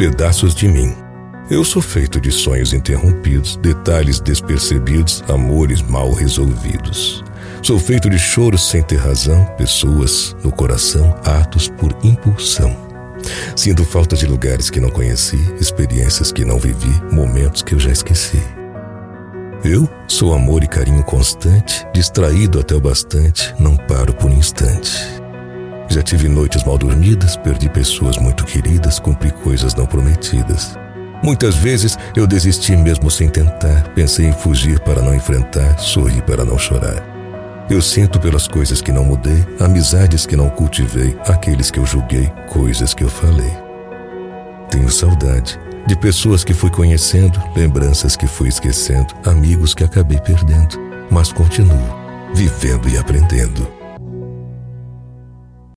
pedaços de mim. Eu sou feito de sonhos interrompidos, detalhes despercebidos, amores mal resolvidos. Sou feito de choros sem ter razão, pessoas no coração, atos por impulsão. Sinto falta de lugares que não conheci, experiências que não vivi, momentos que eu já esqueci. Eu sou amor e carinho constante, distraído até o bastante, não paro por instante. Já tive noites mal dormidas, perdi pessoas muito queridas, cumpri coisas não prometidas. Muitas vezes eu desisti mesmo sem tentar, pensei em fugir para não enfrentar, sorri para não chorar. Eu sinto pelas coisas que não mudei, amizades que não cultivei, aqueles que eu julguei, coisas que eu falei. Tenho saudade de pessoas que fui conhecendo, lembranças que fui esquecendo, amigos que acabei perdendo, mas continuo vivendo e aprendendo.